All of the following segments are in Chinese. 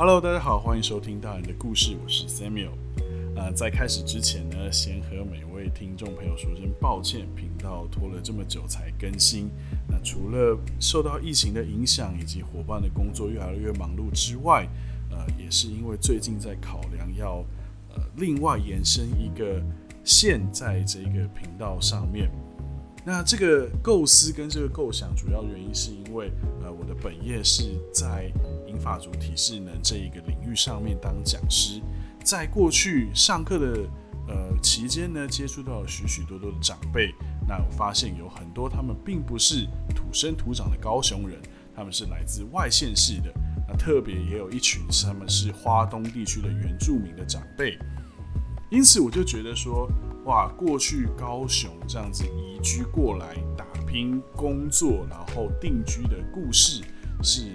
Hello，大家好，欢迎收听大人的故事，我是 Samuel。呃，在开始之前呢，先和每位听众朋友说声抱歉，频道拖了这么久才更新。那除了受到疫情的影响，以及伙伴的工作越来越忙碌之外，呃，也是因为最近在考量要呃另外延伸一个线在这个频道上面。那这个构思跟这个构想，主要原因是因为呃我的本业是在英法主体适能这一个领域上面当讲师，在过去上课的呃期间呢，接触到许许多多的长辈。那我发现有很多他们并不是土生土长的高雄人，他们是来自外县市的。那特别也有一群他们是花东地区的原住民的长辈。因此我就觉得说，哇，过去高雄这样子移居过来打拼工作，然后定居的故事，是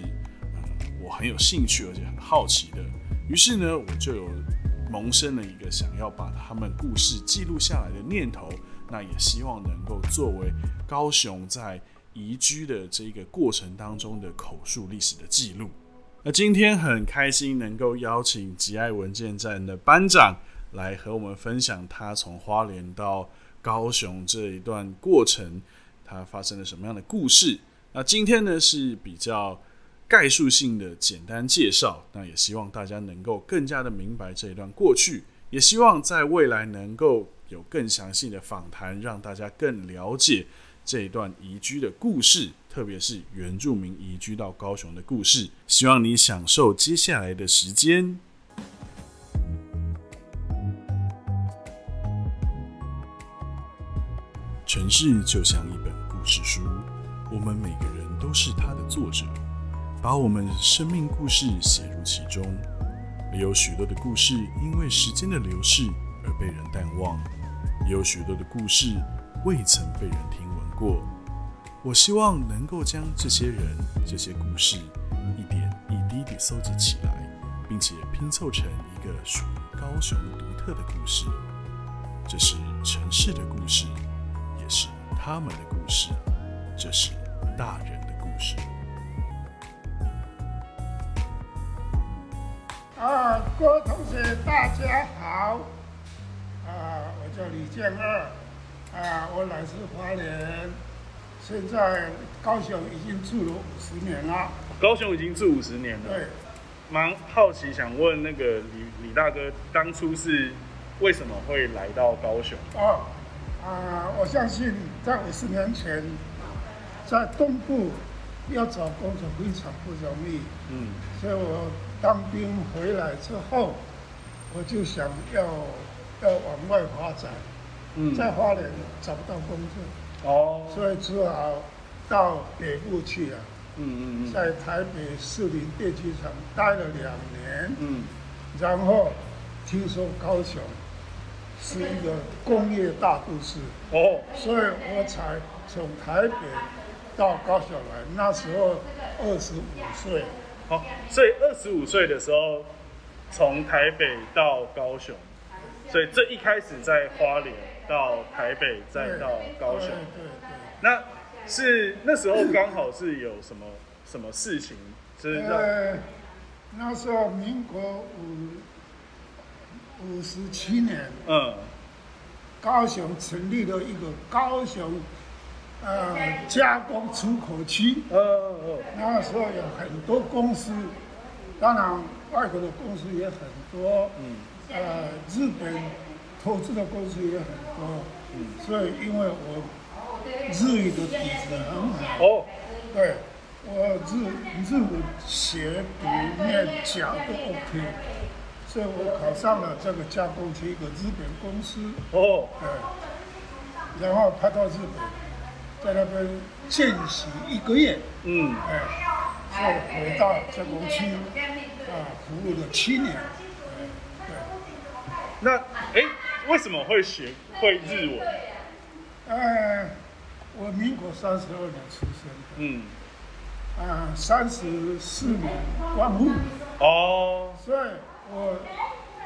我很有兴趣而且很好奇的。于是呢，我就有萌生了一个想要把他们故事记录下来的念头。那也希望能够作为高雄在移居的这个过程当中的口述历史的记录。那今天很开心能够邀请吉爱文件站的班长来和我们分享他从花莲到高雄这一段过程，他发生了什么样的故事。那今天呢是比较概述性的简单介绍，那也希望大家能够更加的明白这一段过去，也希望在未来能够。有更详细的访谈，让大家更了解这一段移居的故事，特别是原住民移居到高雄的故事。希望你享受接下来的时间。城市就像一本故事书，我们每个人都是它的作者，把我们生命故事写入其中。有许多的故事，因为时间的流逝而被人淡忘。也有许多的故事未曾被人听闻过，我希望能够将这些人、这些故事一点一滴地搜集起来，并且拼凑成一个属于高雄独特的故事。这是城市的故事，也是他们的故事，这是大人的故事。啊，各位同学，大家好。啊，我叫李建二，啊，我来自花莲，现在高雄已经住了五十年了。高雄已经住五十年了。对。蛮好奇，想问那个李李大哥，当初是为什么会来到高雄？哦，啊，我相信在五十年前，在东部要找工作非常不容易。嗯。所以我当兵回来之后，我就想要。要往外发展，嗯在花莲找不到工作，哦，所以只好到北部去了。嗯嗯嗯，在台北士林电机厂待了两年。嗯，然后听说高雄是一个工业大都市，哦，所以我才从台北到高雄来。那时候二十五岁。好，所以二十五岁的时候从台北到高雄。所以这一开始在花莲到台北再到高雄，那是那时候刚好是有什么什么事情，是让那时候民国五五十七年，嗯，高雄成立了一个高雄呃加工出口区，嗯嗯，那时候有很多公司，当然外国的公司也很多，嗯。呃，日本投资的公司也很多，嗯，所以因为我日语的底子很好，哦，对，我日日文写、读、念、讲都 OK，所以我考上了这个加工区一个日本公司，哦，对，然后派到日本，在那边见习一个月，嗯，哎，再回到加工区，啊，服务了七年。那哎，为什么会学会日文？呃，我民国三十二年出生。嗯。啊，三十四年光复。哦。所以我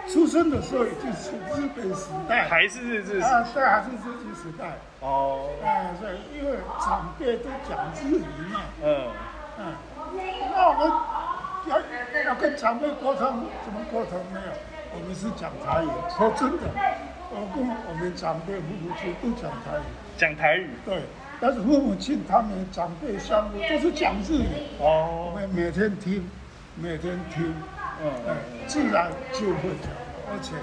出生的时候已经是日本时代。还是日治时代。啊，对，还是日治时代。哦。啊，所以因为长辈都讲日语嘛。嗯。嗯。那我们要要跟长辈沟通，怎么沟通没有？我们是讲台语，说真的，我跟我们长辈父母亲都讲台语。讲台语。对，但是父母亲他们长辈相互都是讲日语。哦。我们每天听，每天听，嗯，自然就会讲，而且，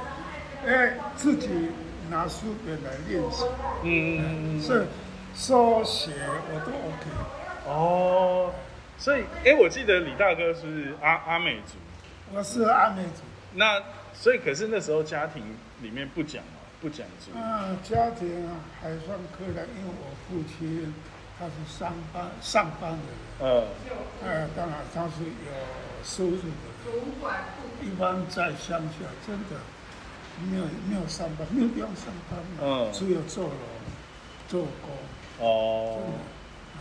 哎，自己拿书本来练习。嗯嗯嗯。是，说写我都 OK。哦。所以，哎，我记得李大哥是阿阿美族。我是阿美族。那。所以，可是那时候家庭里面不讲嘛，不讲族。嗯，家庭还算可以，因为我父亲他是上班上班的人。嗯。呃，当然他是有收入的。一般在乡下，真的没有没有上班，没有地方上班嘛。嗯。只有做了做工。哦。哎。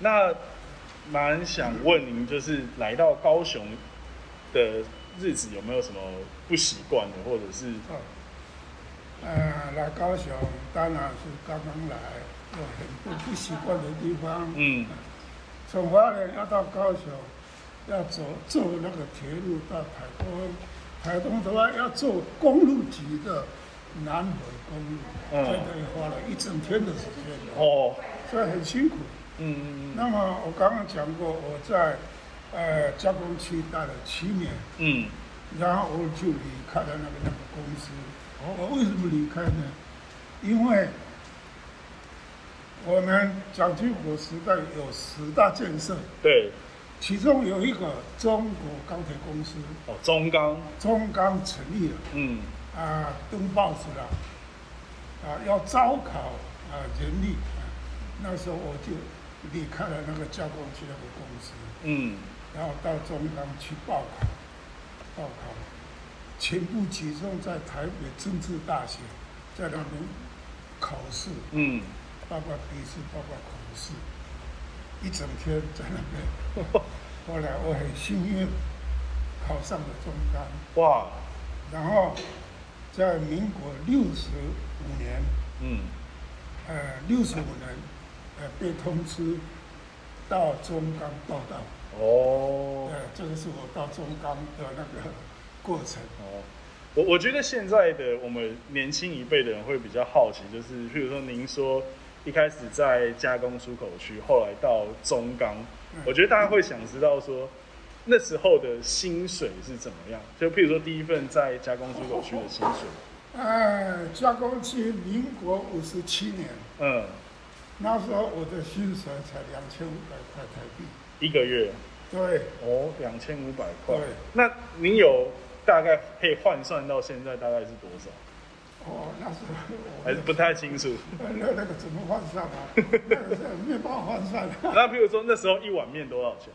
那蛮想问您，就是来到高雄的。日子有没有什么不习惯的，或者是？呃，来高雄当然是刚刚来，有很多不习惯的地方。嗯。从花莲要到高雄，要走坐那个铁路到台东，台东的话要坐公路局的南回公路，嗯，这个也花了一整天的时间。哦。所以很辛苦。嗯嗯嗯。那么我刚刚讲过，我在。呃，加工区待了七年，嗯，然后我就离开了那个那个公司。哦我为什么离开呢？因为我们蒋经国时代有十大建设，对，其中有一个中国钢铁公司，哦，中钢，中钢成立了，嗯，啊，登报纸了，啊，要招考啊人力，那时候我就离开了那个加工区那个公司，嗯。然后到中钢去报考，报考，全部集中在台北政治大学，在那边考试，嗯，包括笔试，包括考试，一整天在那边。后来我很幸运考上了中钢，哇！然后在民国六十五年，嗯，呃，六十五年，呃，被通知到中钢报道。哦，对，这个是我到中钢的那个过程。哦，我我觉得现在的我们年轻一辈的人会比较好奇，就是譬如说您说一开始在加工出口区，后来到中钢，我觉得大家会想知道说那时候的薪水是怎么样？就譬如说第一份在加工出口区的薪水。哎，加工区民国五十七年，嗯，那时候我的薪水才两千五百块台币。一个月，对，哦，两千五百块。对，那您有大概可以换算到现在大概是多少？哦，那是还是不太清楚。那那个怎么换算啊？那个是没办法换算。那譬如说那时候一碗面多少钱？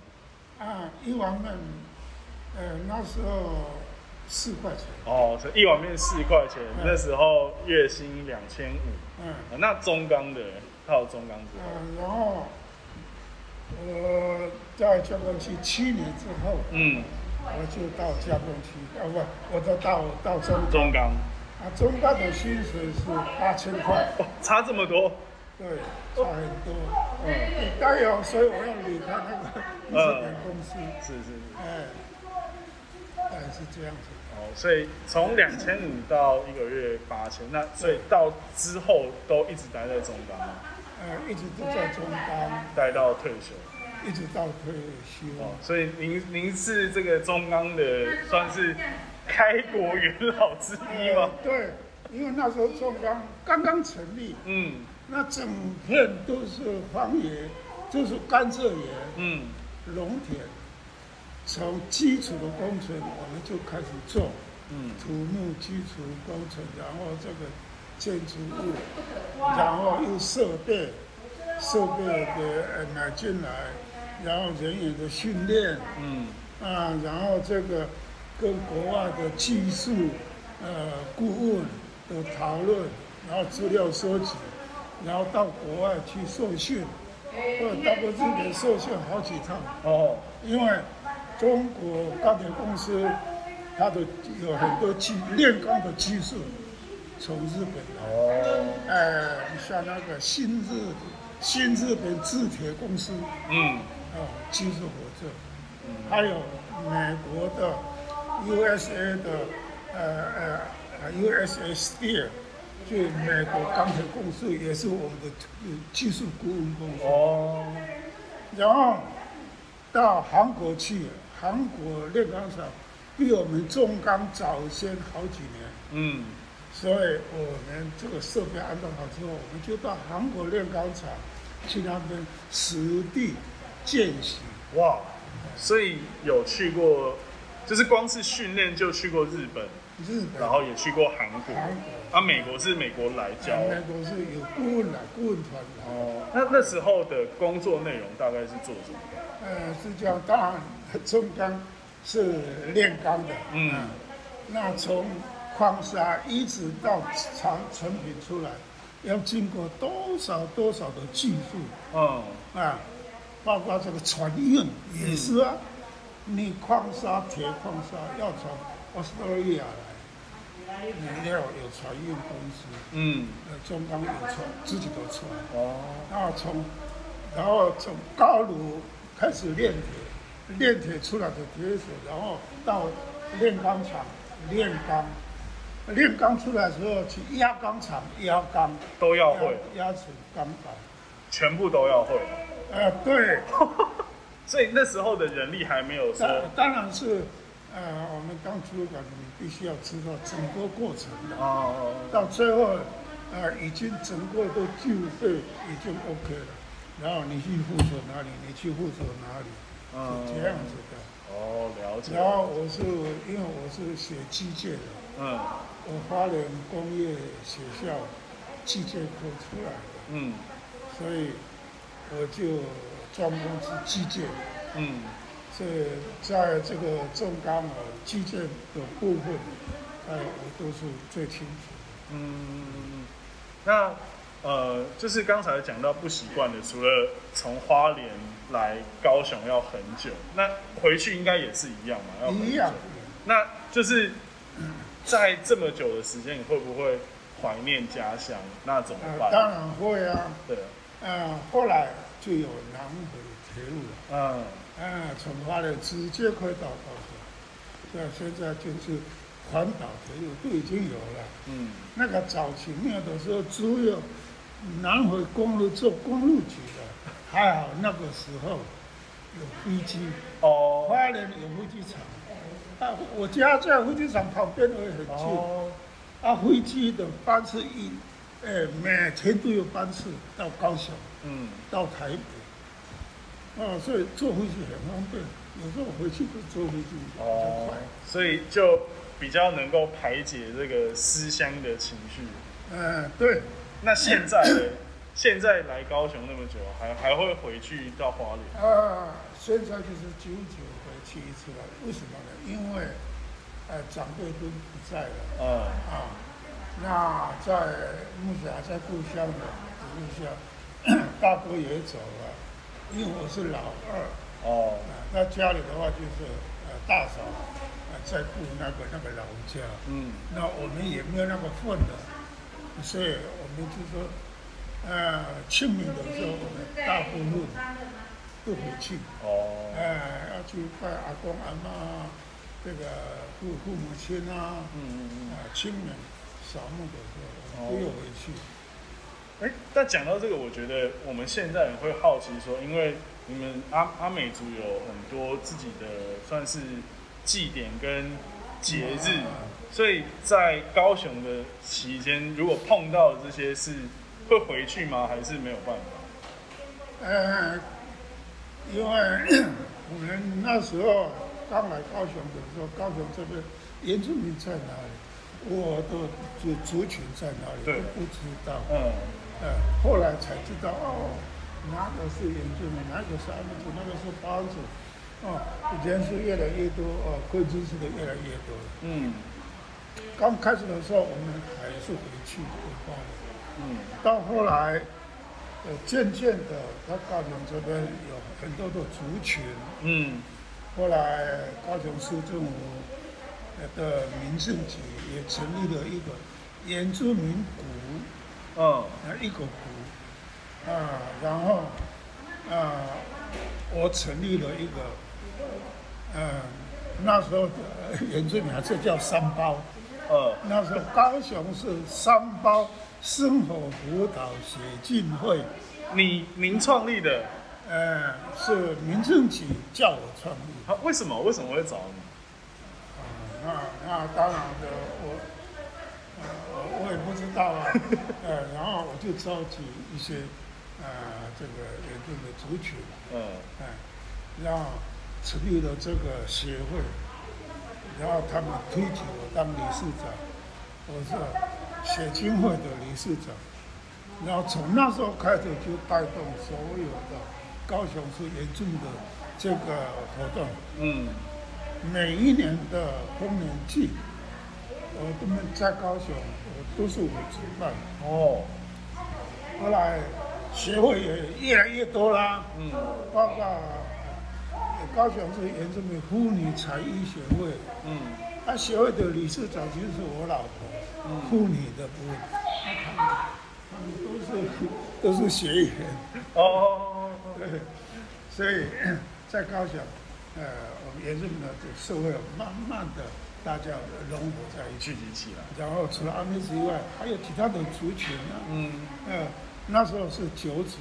啊，一碗面，呃，那时候四块钱。哦，一碗面四块钱，那时候月薪两千五。嗯，那中钢的，到中钢之后，然后。我在江工区七年之后，嗯，我就到江工区，啊不，我都到到中中钢，啊中钢的薪水是八千块，差这么多，对，差很多，嗯，当然，所以我要离开那个日本公司，是是是，哎，大概是这样子。哦，所以从两千五到一个月八千，那所以到之后都一直待在中钢。呃，一直都在中钢待到退休，一直到退休。哦，所以您您是这个中钢的算是开国元老之一吗？对，因为那时候中央刚刚成立，嗯，那整片都是荒野，就是甘蔗园，嗯，农田，从基础的工程我们就开始做，嗯，土木基础工程，然后这个。建筑物，然后用设备，设备的买进来，然后人员的训练，嗯，啊，然后这个跟国外的技术呃顾问的讨论，然后资料收集，然后到国外去受训，或者到过日本受训好几趟。哦，因为中国钢铁公司它的有很多技炼钢的技术。从日本哦，哎，像那个新日新日本制铁公司，嗯，哦，技术合作，还有美国的 USA 的呃呃 USA Steel，就美国钢铁公司也是我们的技术顾问公司。哦。然后到韩国去，韩国炼钢厂比我们中钢早先好几年。嗯。所以我们这个设备安装好之后，我们就到韩国炼钢厂去那边实地见习。哇！所以有去过，就是光是训练就去过日本，日本，然后也去过韩国。韩国啊，美国是美国来教。美国是有顾问的，顾问团。哦，那那时候的工作内容大概是做什么？呃，是叫当然中钢是炼钢的。嗯。那从矿砂一直到成成品出来，要经过多少多少的技术？哦。啊。包括这个船运也是啊，你矿砂铁矿砂要从澳大利亚来，原料有船运公司，嗯，呃，中钢有船，自己的船，哦，然后从，然后从高炉开始炼铁，炼铁出来的铁水，然后到炼钢厂炼钢，炼钢出来之后去压钢厂压钢，都要会，压成钢板，全部都要会。呃，对，所以那时候的人力还没有说，当然是，呃，我们刚出港，你必须要知道整个过程的，哦，到最后，呃，已经整个都就备已经 OK 了，然后你去负责哪里，你去负责哪里，是这样子的。哦，了解。然后我是因为我是学机械的，嗯，我花莲工业学校机械科出来的，嗯，所以。我就专门是基建，嗯，这在这个重钢啊基建的部分，哎，我都是最清楚。嗯，那呃，就是刚才讲到不习惯的，除了从花莲来高雄要很久，那回去应该也是一样嘛？要一样。那就是在这么久的时间，你会不会怀念家乡？那怎么办？当然会啊。对。嗯，后来就有南回铁路了。嗯，啊，从花莲直接可以到高雄。对，现在就是环岛铁路都已经有了。嗯，那个早期没有的时候，只有南回公路做公路局的，还好那个时候有飞机。哦。花莲有飞机场。啊，我家在飞机场旁边，也很近。哦。啊，飞机的班次一。哎，每天都有班次到高雄，嗯，到台北，啊，所以坐飞机很方便。有时候回去就坐飞机比较快，所以就比较能够排解这个思乡的情绪。嗯，对。那现在呢，现在来高雄那么久，还还会回去到花莲？啊，现在就是久久回去一次了。为什么呢？因为，呃，长辈都不在了。嗯啊。那在目前还在故乡的情况下，大哥也走了，因为我是老二。哦。那家里的话就是呃大嫂呃在顾那个那个老家。嗯。那我们也没有那个份了，所以我们就说，呃清明的时候我们大部分都回去。哦。哎，要去拜阿公阿妈，这个父父母亲啊。嗯嗯嗯。啊，清明。扫墓的时候，都有回去。哎，但讲到这个，我觉得我们现在人会好奇说，因为你们阿阿美族有很多自己的算是祭典跟节日，所以在高雄的期间，如果碰到这些事，会回去吗？还是没有办法？呃，因为 我们那时候刚来高雄的时候，高雄这边原住民在哪里？我的族族群在哪里都不知道，嗯，呃，后来才知道哦，哪个是原住民，哪个是阿美族，那个是包子，哦，人数越来越多，哦，会知识的越来越多。嗯，刚开始的时候，我们还是回去回报的，嗯，到后来，呃，渐渐的，他高雄这边有很多的族群，嗯，后来高雄市政府。的民政局也成立了一个原住民股，啊，一个股，啊，然后，啊，我成立了一个呃，那时候的原住民还是叫三包。哦，那时候高雄是三包生活辅导协进会。你您创立的？呃，是民政局叫我创立。啊，为什么？为什么会找你？啊，那那当然的，我，呃，我也不知道啊。呃，然后我就召集一些，呃，这个原住的族群，嗯，哎，然后成立了这个协会，然后他们推举我当理事长，我是协进会的理事长，然后从那时候开始就带动所有的。高雄市原住的这个活动，嗯，每一年的丰年祭，我都们在高雄，我都是我主办。哦，后来协会也越来越多啦，嗯，包括高雄是原住民妇女才艺协会，嗯，那协会的理事长就是我老婆，妇女的部分，他们都是 都是学员。哦。对，所以 在高雄，呃，我们原住民的社会慢慢的大家融合在一起起来。然后除了阿美族以外，还有其他的族群啊。嗯。呃，那时候是九族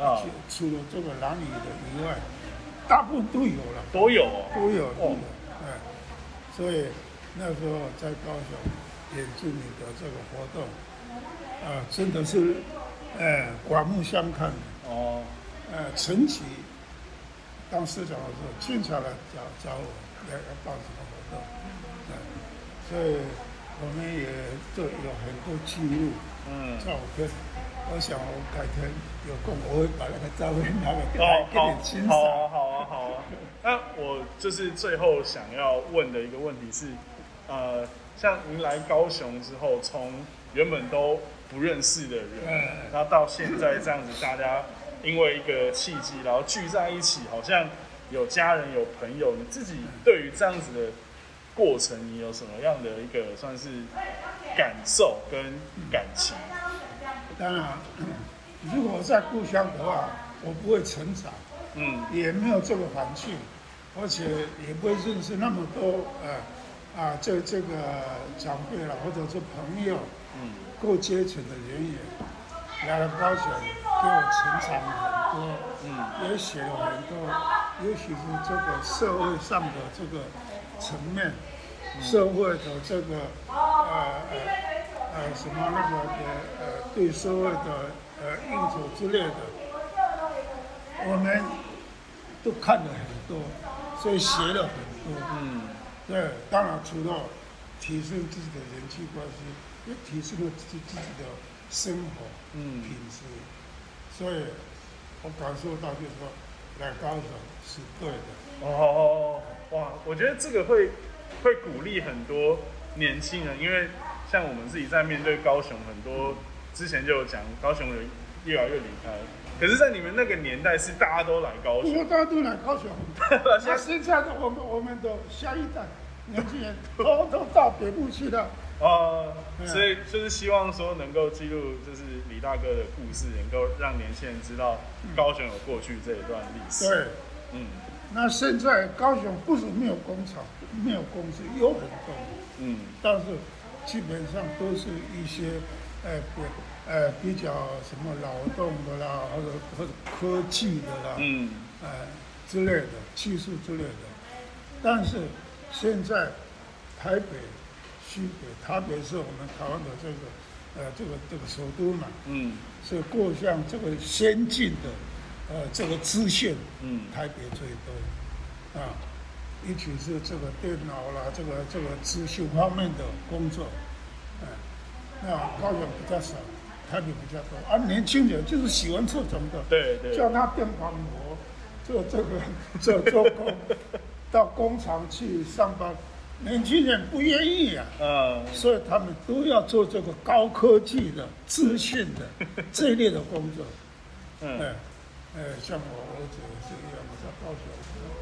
啊，除了这个男女的以外，大部分都有了。都有。都有。哦。哎，所以那时候在高雄原住民的这个活动，啊，真的是，呃，刮目相看。哦。呃，陈启当市长的时候，经常来找找我，要要办什么活动，嗯，所以我们也做有很多记录，嗯，照片。我想我改天有空，我会把那个照片拿给给你欣赏。好啊，好啊，好啊。那我就是最后想要问的一个问题是，呃，像您来高雄之后，从原本都不认识的人，然后到现在这样子，大家。因为一个契机，然后聚在一起，好像有家人、有朋友。你自己对于这样子的过程，你有什么样的一个算是感受跟感情？当然，如果在故乡的话，我不会成长，嗯，也没有这个环境，而且也不会认识那么多呃啊这这个长辈了，或者是朋友，嗯，各阶层的人员。来了高雄，给我成长很多，嗯，也写了很多，尤其是这个社会上的这个层面，社会的这个呃呃呃什么那个的呃对社会的呃应酬之类的，我们都看了很多，所以学了很多，嗯，对，当然除了提升自己的人际关系，也提升了自己自己的。生活，嗯，品质，所以我感受到就是说，来高雄是对的。哦，哇，我觉得这个会会鼓励很多年轻人，因为像我们自己在面对高雄，很多之前就有讲高雄人越来越离开，可是，在你们那个年代是大家都来高雄，大家都来高雄，那现在的我们我们的下一代年轻人都都到北部去了。哦，所以就是希望说能够记录，就是李大哥的故事，能够让年轻人知道高雄有过去这一段历史。对，嗯，那现在高雄不是没有工厂，没有公司，有很多，嗯，但是基本上都是一些，呃，比，呃，比较什么劳动的啦，或者或者科技的啦，嗯，呃之类的技术之类的，但是现在台北。区别，特别是我们台湾的这个，呃，这个这个首都嘛，嗯，是过向这个先进的，呃，这个资讯，嗯，台北最多，啊，尤其是这个电脑啦，这个这个资讯方面的工作，哎，那高雄比较少，台北比较多，而年轻人就是喜欢这种的，对对，叫他电光模，做这个做做工，到工厂去上班。年轻人不愿意呀，嗯，所以他们都要做这个高科技的资讯的 这一类的工作，嗯，哎，像我儿子是一样，我在高雄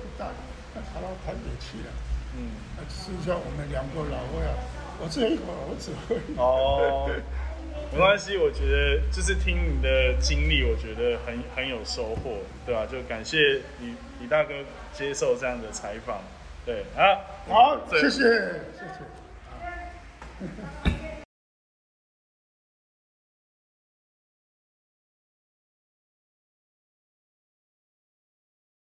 不大，他跑到台北去了，嗯，剩下我们两个老外啊，我只有一个儿子，哦，没关系，我觉得就是听你的经历，我觉得很很有收获，对吧？就感谢李李大哥接受这样的采访，对啊，好，谢谢，谢谢。